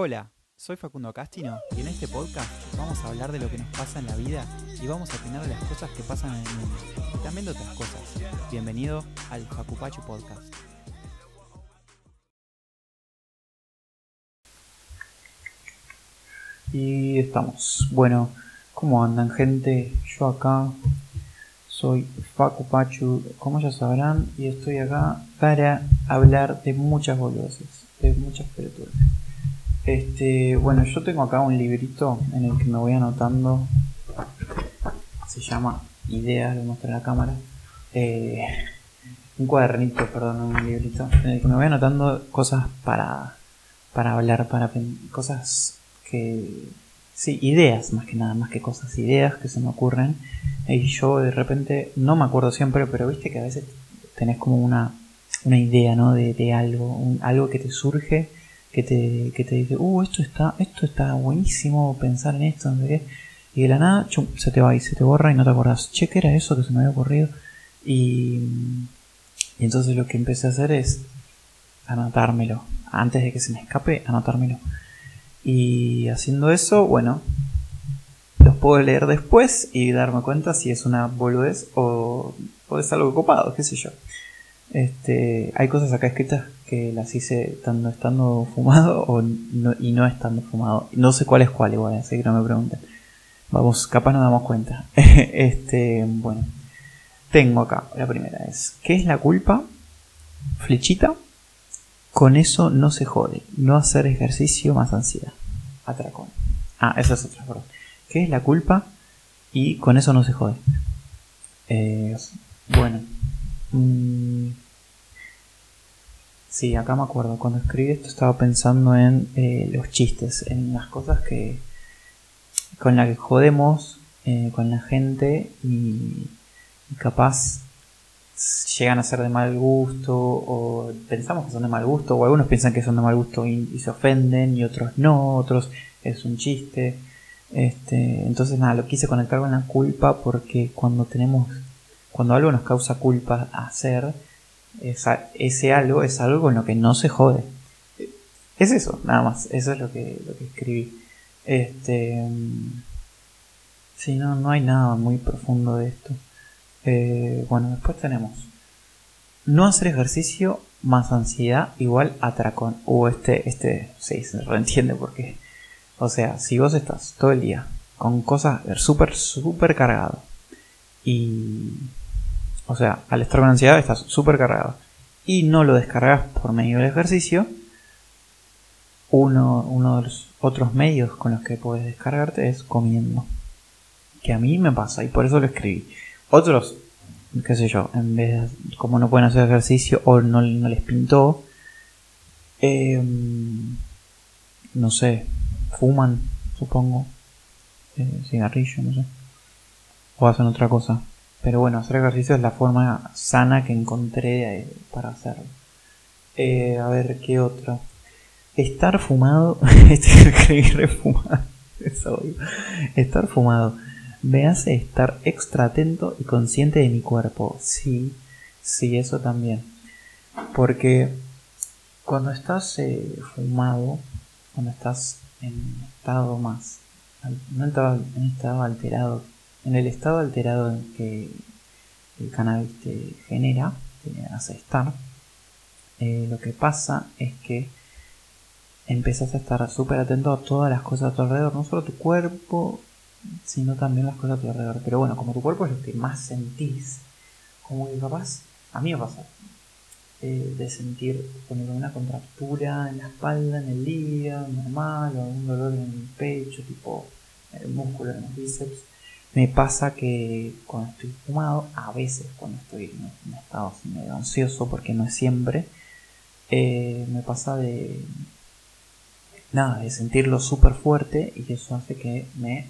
Hola, soy Facundo Castino y en este podcast vamos a hablar de lo que nos pasa en la vida y vamos a opinar de las cosas que pasan en el mundo y también de otras cosas. Bienvenido al Facupachu Podcast. Y estamos. Bueno, ¿cómo andan gente? Yo acá soy Facu Pachu, como ya sabrán, y estoy acá para hablar de muchas boludeces, de muchas criaturas. Este, bueno, yo tengo acá un librito en el que me voy anotando. Se llama Ideas, lo muestro en la cámara. Eh, un cuadernito, perdón, un librito, en el que me voy anotando cosas para, para hablar, para cosas que sí, ideas más que nada, más que cosas, ideas que se me ocurren. Y yo de repente, no me acuerdo siempre, pero viste que a veces tenés como una, una idea, ¿no? De, de algo, un- algo que te surge, que te, que te dice, uh, esto está, esto está buenísimo, pensar en esto, no sé qué. Y de la nada, chum, se te va y se te borra y no te acordás. Che, ¿qué era eso que se me había ocurrido? Y, y entonces lo que empecé a hacer es anotármelo. Antes de que se me escape, anotármelo. Y haciendo eso, bueno, los puedo leer después y darme cuenta si es una boludez o, o es algo copado, qué sé yo. Este, hay cosas acá escritas que las hice estando, estando fumado o no- y no estando fumado. No sé cuál es cuál igual, así que no me pregunten. Vamos, capaz nos damos cuenta. este, bueno. Tengo acá, la primera es, ¿qué es la culpa? Flechita. Con eso no se jode. No hacer ejercicio más ansiedad. Atracón. Ah, esa es otra, perdón. ¿Qué es la culpa? Y con eso no se jode. Eh, bueno. Mm, sí, acá me acuerdo. Cuando escribí esto estaba pensando en eh, los chistes, en las cosas que con las que jodemos eh, con la gente y, capaz llegan a ser de mal gusto o pensamos que son de mal gusto o algunos piensan que son de mal gusto y, y se ofenden y otros no, otros es un chiste. Este, entonces nada, lo quise conectar con la culpa porque cuando tenemos, cuando algo nos causa culpa hacer, ese algo es algo con lo que no se jode. Es eso, nada más, eso es lo que, lo que escribí. Este, sí, no, no hay nada muy profundo de esto. Eh, bueno, después tenemos no hacer ejercicio más ansiedad igual atracón. O este, este, sí, se reentiende porque, o sea, si vos estás todo el día con cosas súper, súper cargado y, o sea, al estar con ansiedad estás súper cargado y no lo descargas por medio del ejercicio, uno, uno de los otros medios con los que puedes descargarte es comiendo. Que a mí me pasa y por eso lo escribí. Otros, qué sé yo, en vez de, como no pueden hacer ejercicio o no, les pintó, eh, no sé, fuman, supongo, eh, cigarrillo, no sé, o hacen otra cosa. Pero bueno, hacer ejercicio es la forma sana que encontré eh, para hacerlo. Eh, a ver, ¿qué otra? Estar fumado, este. Estar fumado me hace estar extra atento y consciente de mi cuerpo. Sí, sí, eso también. Porque cuando estás eh, fumado, cuando estás en estado más, no en en estado alterado, en el estado alterado en que el cannabis te genera, te hace estar, eh, lo que pasa es que empezás a estar súper atento a todas las cosas a tu alrededor, no solo tu cuerpo, sino también las cosas a tu alrededor. Pero bueno, como tu cuerpo es lo que más sentís, como que capaz, a mí me pasa, eh, de sentir poner una contractura en la espalda en el día, normal, o algún dolor en el pecho, tipo el músculo en los bíceps. Me pasa que cuando estoy fumado, a veces cuando estoy en un estado así medio ansioso, porque no es siempre, eh, me pasa de nada, de sentirlo súper fuerte y eso hace que me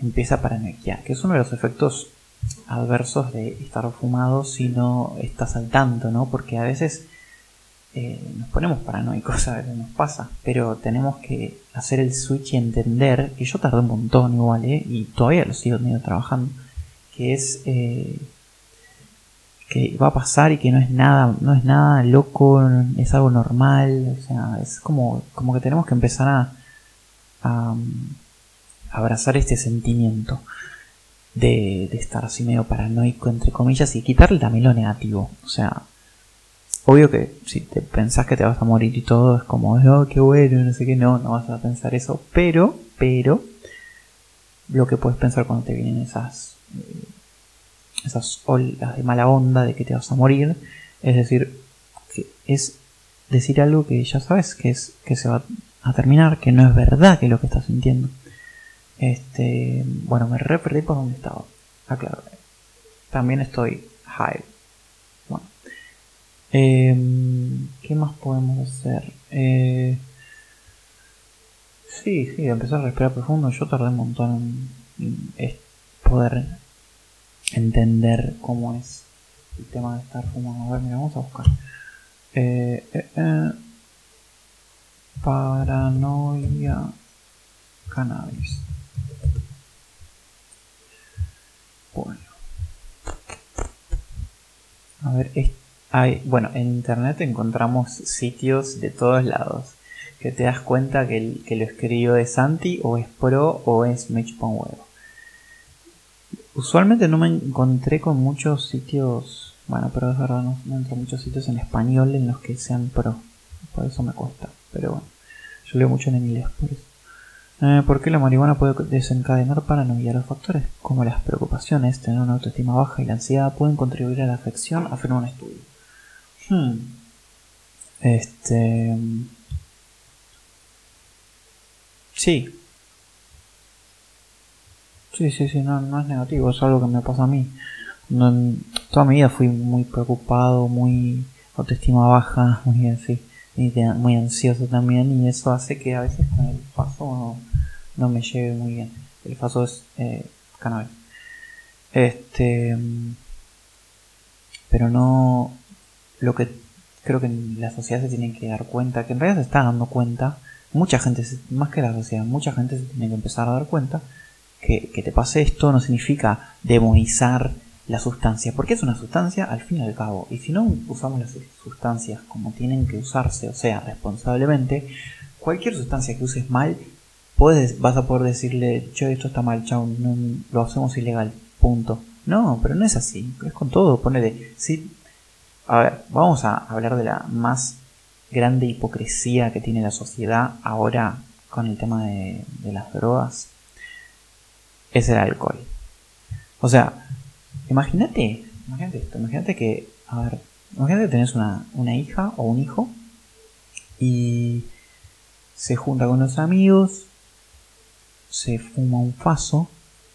empiece a paranoiquear, que es uno de los efectos adversos de estar fumado si no estás al tanto, ¿no? Porque a veces eh, nos ponemos paranoicos, a veces nos pasa, pero tenemos que hacer el switch y entender, que yo tardé un montón igual, ¿eh? Y todavía lo sigo medio trabajando, que es... eh, que va a pasar y que no es nada, no es nada loco, es algo normal, o sea, es como, como que tenemos que empezar a, a, abrazar este sentimiento de, de, estar así medio paranoico, entre comillas, y quitarle también lo negativo. O sea, obvio que si te pensás que te vas a morir y todo, es como, oh, qué bueno, no sé qué, no, no vas a pensar eso, pero, pero, lo que puedes pensar cuando te vienen esas, eh, esas olas de mala onda de que te vas a morir, es decir, que es decir algo que ya sabes que es que se va a terminar, que no es verdad que lo que estás sintiendo. Este, bueno, me re perdí por donde estaba. Ah, claro. También estoy high. Em, ¿Qué más podemos hacer? Eh, sí, sí, empezar a respirar profundo. Yo tardé un montón en, poder entender cómo es el tema de estar fumando. A ver, mira, vamos a buscar. Eh, eh, paranoia cannabis. Bueno. A ver, bueno, en internet encontramos sitios de todos lados. Que te das cuenta que, el, que lo escribió es anti o es pro o es me. Usualmente no me encontré con muchos sitios, bueno, pero es verdad, no, no entré muchos sitios en español en los que sean pro. Por eso me cuesta, pero bueno. Yo leo mucho en inglés, por eso. Eh, ¿Por qué la marihuana puede desencadenar paranoia? Los factores como las preocupaciones, tener una autoestima baja y la ansiedad pueden contribuir a la afección, afirma un estudio. Hmm. Este. Sí. Sí, sí, sí, no, no es negativo, es algo que me pasa a mí. toda mi vida fui muy preocupado, muy autoestima baja, muy así muy ansioso también y eso hace que a veces con el paso no, me lleve muy bien. El paso es eh, cannabis. Este, pero no, lo que creo que la sociedad se tiene que dar cuenta, que en realidad se está dando cuenta, mucha gente, más que la sociedad, mucha gente se tiene que empezar a dar cuenta que, que te pase esto no significa demonizar la sustancia, porque es una sustancia al fin y al cabo, y si no usamos las sustancias como tienen que usarse, o sea, responsablemente, cualquier sustancia que uses mal, puedes, vas a poder decirle, che, esto está mal, chao, no, lo hacemos ilegal, punto. No, pero no es así, es con todo, ponele, sí, a ver, vamos a hablar de la más grande hipocresía que tiene la sociedad ahora con el tema de, las drogas, es el alcohol. O sea, Imagínate, imagínate esto, imagínate que, a ver, imagínate que tenés una, una hija o un hijo y se junta con los amigos, se fuma un faso,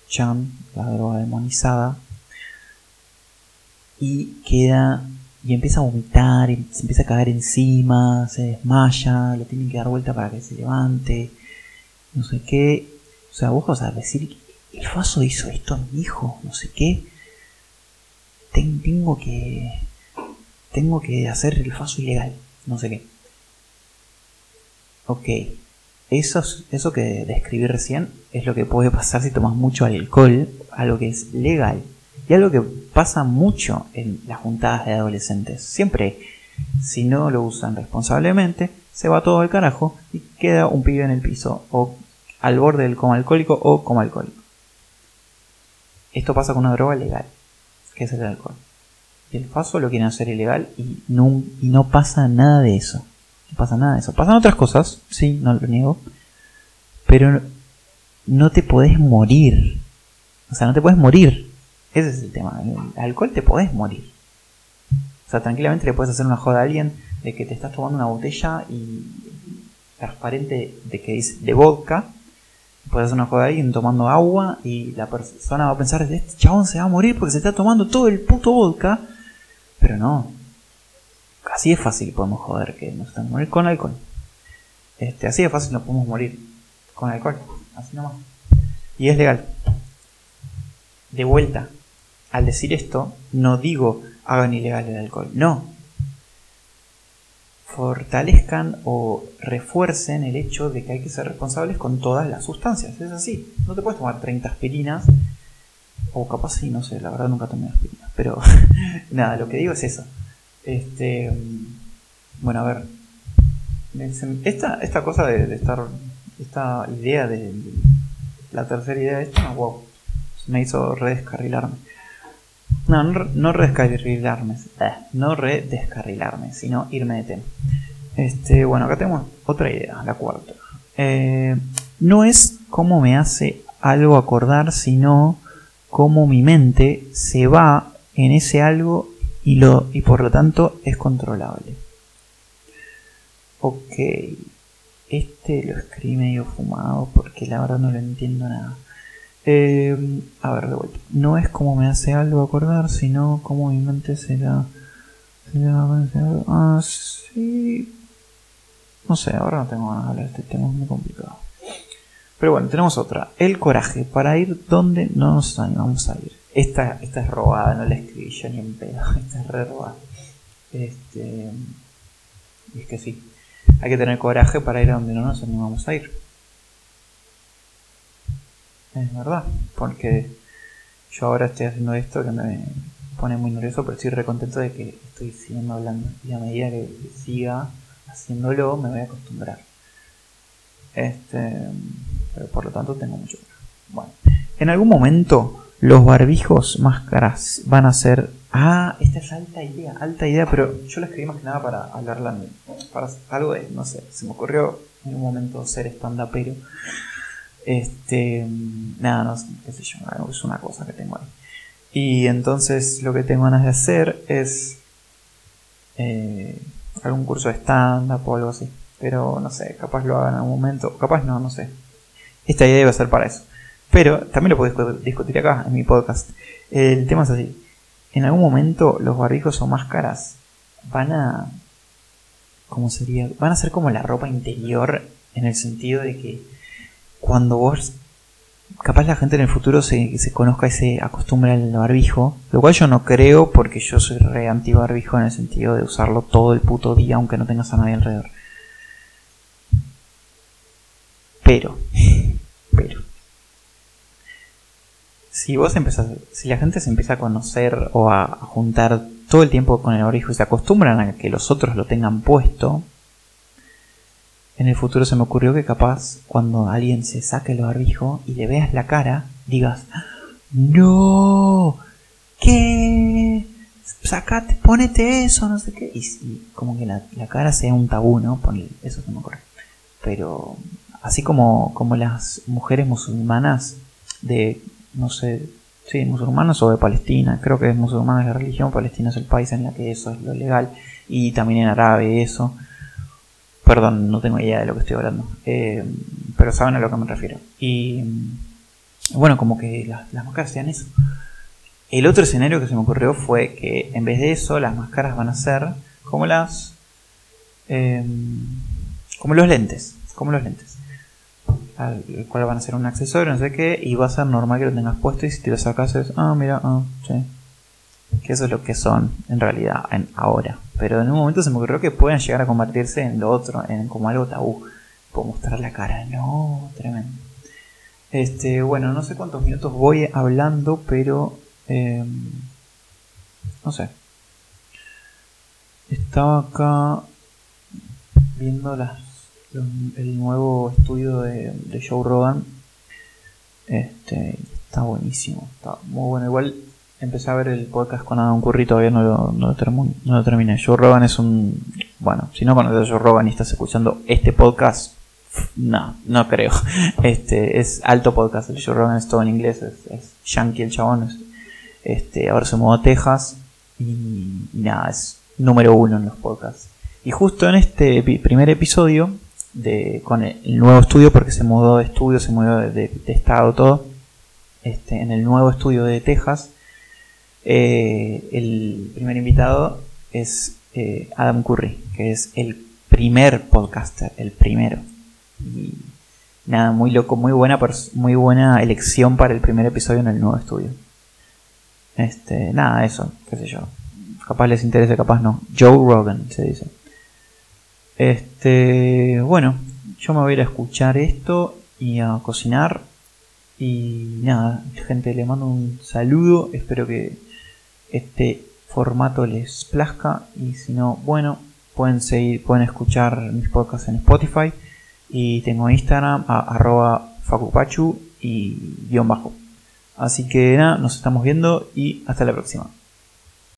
chan, la droga demonizada, y queda y empieza a vomitar, y se empieza a caer encima, se desmaya, le tienen que dar vuelta para que se levante, no sé qué. O sea, vos vas a decir, el faso hizo esto a mi hijo, no sé qué tengo que tengo que hacer el faso ilegal, no sé qué. Ok, eso, eso que describí recién es lo que puede pasar si tomas mucho alcohol, algo que es legal, y algo que pasa mucho en las juntadas de adolescentes. Siempre, si no lo usan responsablemente, se va todo al carajo y queda un pibe en el piso, o al borde del coma alcohólico o como alcohólico. Esto pasa con una droga legal que es el alcohol. El faso lo quieren hacer ilegal y no, y no pasa nada de eso. No pasa nada de eso. Pasan otras cosas, sí, no lo niego. Pero no te podés morir. O sea, no te podés morir. Ese es el tema. Alcohol te podés morir. O sea, tranquilamente le puedes hacer una joda a alguien de que te estás tomando una botella y transparente de que dice de vodka puedes hacer una joda ahí tomando agua y la persona va a pensar, este chabón se va a morir porque se está tomando todo el puto vodka. Pero no. Así es fácil podemos joder que nos están morir con alcohol. Este, así de fácil nos podemos morir con alcohol. Así nomás. Y es legal. De vuelta, al decir esto, no digo hagan ilegal el alcohol. No, fortalezcan o refuercen el hecho de que hay que ser responsables con todas las sustancias. Es así. No te puedes tomar 30 aspirinas O capaz sí, no sé, la verdad nunca tomé aspirina. Pero nada, lo que digo es eso. Este, bueno, a ver. Esta, esta cosa de, estar. Esta idea de, La tercera idea de esto, wow. Me hizo redescarrilarme. No, no, no redescarrilarme. Eh, no redescarrilarme, sino irme de tema. Este, bueno, acá tenemos otra idea, la cuarta. Eh, no es cómo me hace algo acordar, sino cómo mi mente se va en ese algo y, lo, y por lo tanto es controlable. Ok, este lo escribí medio fumado porque la verdad no lo entiendo nada. Eh, a ver, de vuelta. No es como me hace algo acordar, sino como mi mente se la... Se la ah, sí. No sé, ahora no tengo ganas de hablar de este tema, es muy complicado. Pero bueno, tenemos otra. El coraje para ir donde no nos animamos a ir. Esta, esta es robada, no la escribí yo ni en pedo. Esta es re robada. Este, y es que sí. Hay que tener coraje para ir a donde no nos animamos a ir. Es verdad, porque yo ahora estoy haciendo esto que me pone muy nervioso, pero estoy recontento de que estoy siguiendo hablando. Y a medida que siga haciéndolo, me voy a acostumbrar. Este, pero por lo tanto tengo mucho Bueno, en algún momento los barbijos máscaras van a ser. Ah, esta es alta idea, alta idea, pero yo la escribí más que nada para hablarla, para algo de, no sé, se me ocurrió en un momento ser stand pero Este, nada, no qué sé yo, es una cosa que tengo ahí. Y entonces lo que tengo ganas de hacer es eh, algún curso de stand-up o algo así. Pero no sé, capaz lo haga en algún momento, capaz no, no sé. Esta idea debe ser para eso. Pero también lo puedo discutir acá en mi podcast. El tema es así. En algún momento los barbijos o máscaras van a... ¿Cómo sería? Van a ser como la ropa interior en el sentido de que cuando vos... Capaz la gente en el futuro se, se conozca y se acostumbre al barbijo. Lo cual yo no creo porque yo soy re anti barbijo en el sentido de usarlo todo el puto día aunque no tengas a nadie alrededor. Pero pero si vos empezás, si la gente se empieza a conocer o a, juntar todo el tiempo con el barbijo y se acostumbran a que los otros lo tengan puesto, en el futuro se me ocurrió que capaz cuando alguien se saque el barbijo y le veas la cara, digas, no, ¿qué? Sacate, ponete eso, no sé qué. Y, como que la, cara sea un tabú, ¿no? eso se me ocurre. Pero así como, como las mujeres musulmanas de, no sé, sí, musulmanas o de Palestina, creo que es musulmana la religión, Palestina es el país en la que eso es lo legal, y también en árabe eso. Perdón, no tengo idea de lo que estoy hablando, eh, pero saben a lo que me refiero. Y bueno, como que las, máscaras sean eso. El otro escenario que se me ocurrió fue que en vez de eso, las máscaras van a ser como las. Eh, como los lentes. Como los lentes al cual van a ser un accesorio, no sé qué, y va a ser normal que lo tengas puesto y si te lo sacas es, ah, mira, ah, sí. Que eso es lo que son en realidad en ahora. Pero en un momento se me ocurrió que pueden llegar a convertirse en lo otro, en como algo tabú. Puedo mostrar la cara, no, tremendo. Este, bueno, no sé cuántos minutos voy hablando, pero em, no sé. Estaba acá viendo las el nuevo estudio de, Joe Rogan. Este, está buenísimo, está muy bueno. Igual empecé a ver el podcast con Adam Curry, todavía no lo, no lo, terminé. Joe Rogan es un. Bueno, si no conoces a Joe Rogan y estás escuchando este podcast, no, no creo. Este es alto podcast. El Joe Rogan es todo en inglés, es, yankee el chabón. este, ahora se mudó a Texas y, y nada, es número uno en los podcasts. Y justo en este primer episodio de, con el nuevo estudio, porque se mudó de estudio, se mudó de, estado todo, este, en el nuevo estudio de Texas, eh, el primer invitado es eh, Adam Curry, que es el primer podcaster, el primero. Y nada, muy loco, muy buena, muy buena elección para el primer episodio en el nuevo estudio. Este, nada, eso, qué sé yo. Capaz les interese, capaz no. Joe Rogan se dice. Este, bueno, yo me voy a ir a escuchar esto y a cocinar. Y nada, gente, le mando un saludo. Espero que este formato les plazca. Y si no, bueno, pueden seguir, pueden escuchar mis podcasts en Spotify. Y tengo Instagram a arroba facupachu y guion bajo. Así que nada, nos estamos viendo y hasta la próxima.